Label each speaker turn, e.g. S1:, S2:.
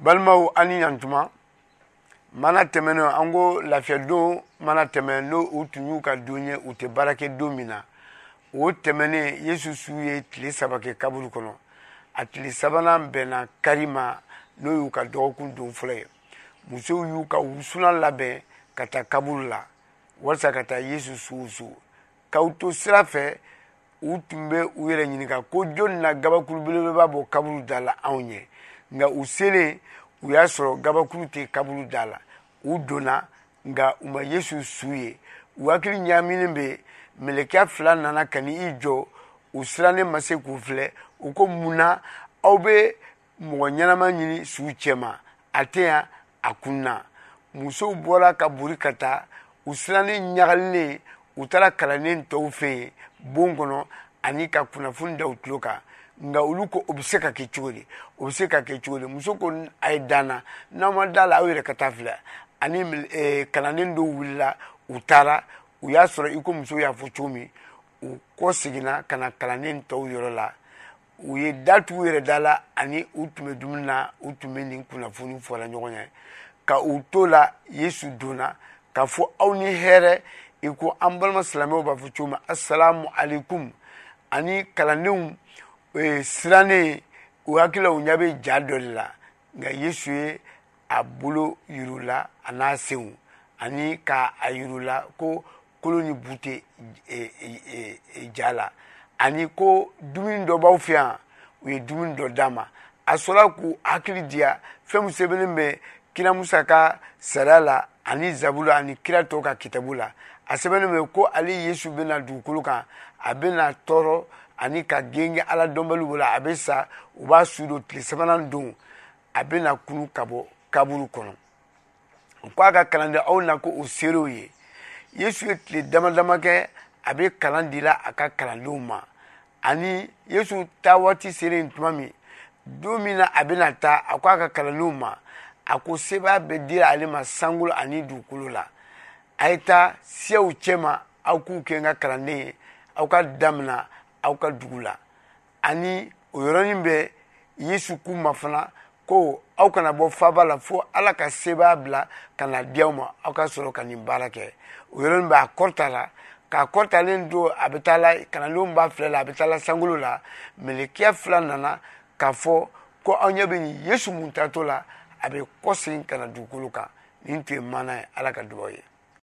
S1: balimaw an ni yantuma mana tɛmɛnen an ko lafiyadon mana tɛmɛ n'o u tun y'u ka don ye u tɛ baara kɛ don min na o tɛmɛnen yesu su ye tile saba kɛ kaburu kɔnɔ a tile sabanan bɛnna kari ma n'o y'u ka dɔgɔkun don fɔlɔ ye musow y'u ka wusulan labɛn ka taa kaburu la walisa ka taa yesu su wusu k'aw to sira fɛ u tun bɛ u yɛrɛ ɲininka ko jɔnni na gabakuru belebeleba bɔ kaburu da la anw ye nka u selen u y'a sɔrɔ gabakuru tɛ kaburu da la u donna nka u ma yesu su ye u hakili ɲaaminen bɛ melekiya fila nana ka ni i jɔ u sirannen ma se k'u filɛ u ko mun na aw bɛ mɔgɔ ɲɛnama ɲini suw cɛma a tɛ yan a kun na musow bɔra ka bori ka taa u sirannen ɲagalilen u taara kalannen tɔw fɛ yen bon kɔnɔ ani ka kunnafoni da u tulo kan nka olu ko o bɛ se ka kɛ cogo di o bɛ se ka kɛ cogo di muso ko a ye dan na n'aw ma da la aw yɛrɛ ka taa filɛ ani eh, kalannen dɔw wulila u taara u y'a sɔrɔ i ko muso y'a fɔ cogo min u kɔ seginna ka na kalannen tɔw yɔrɔ la u ye da tugu yɛrɛ da la ani u tun bɛ dumuni na u tun bɛ nin kunnafoni fɔla ɲɔgɔn ye ka u to la yesu donna k'a fɔ aw ni hɛrɛ i ko an balima silamɛw b'a fɔ cogo min asalamu alikum ani kalandenw e, sirannen u hakili la u ɲɛ bɛ ja dɔ de la nka yesu ye a bolo yir'u la a n'a senw ani ka a yir'u la ko kolo ni bu tɛ e, e, e, ja la ani ko dumuni dɔ b'aw fɛ yan u ye dumuni dɔ d'a ma a sɔrɔla k'u hakili diya fɛn min sɛbɛnnen bɛ kira musa ka sariya la ani zabulu ani kira tɔw ka kitabu la a sɛbɛnnen bɛ ko ale yesu bɛna dugukolo kan a bɛna tɔɔrɔ ani ka genge ala dɔnbaliw bolo a bɛ sa u b'a su don tile sabanan don a bɛna kunu ka bɔ kaburu kɔnɔ u ko a ka kalanden aw na ko u seerew ye yesu ye tile dama dama kɛ a bɛ kalan dila a ka kalandenw ma ani yesu taa waati selen tuma min don min na a bɛna taa a ko a ka kalandenw ma a ko sebaaya bɛ dira ale ma sankolo ani dugukolo la a ye taa siyaw cɛma aw k'u kɛ n ka kalanden ye aw ka damina aw ka dugu la ani o yɔrɔnin bɛ yesu k'u ma fana ko aw kana bɔ faba la fo ala ka sebaa bila ka na di aw ma aw ka sɔrɔ ka nin baara kɛ o yɔrɔnin bɛ a kɔrɔta la k'a kɔrɔtalen don a bɛ taa la kalandenw b'a filɛ la a bɛ taa la sankolo la melekiya fila nana k'a fɔ ko aw ɲɛ bɛ nin yesu mun tatɔ la a bɛ kɔsegin ka na dugukolo kan nin tun ye maana ye ala ka dubaw ye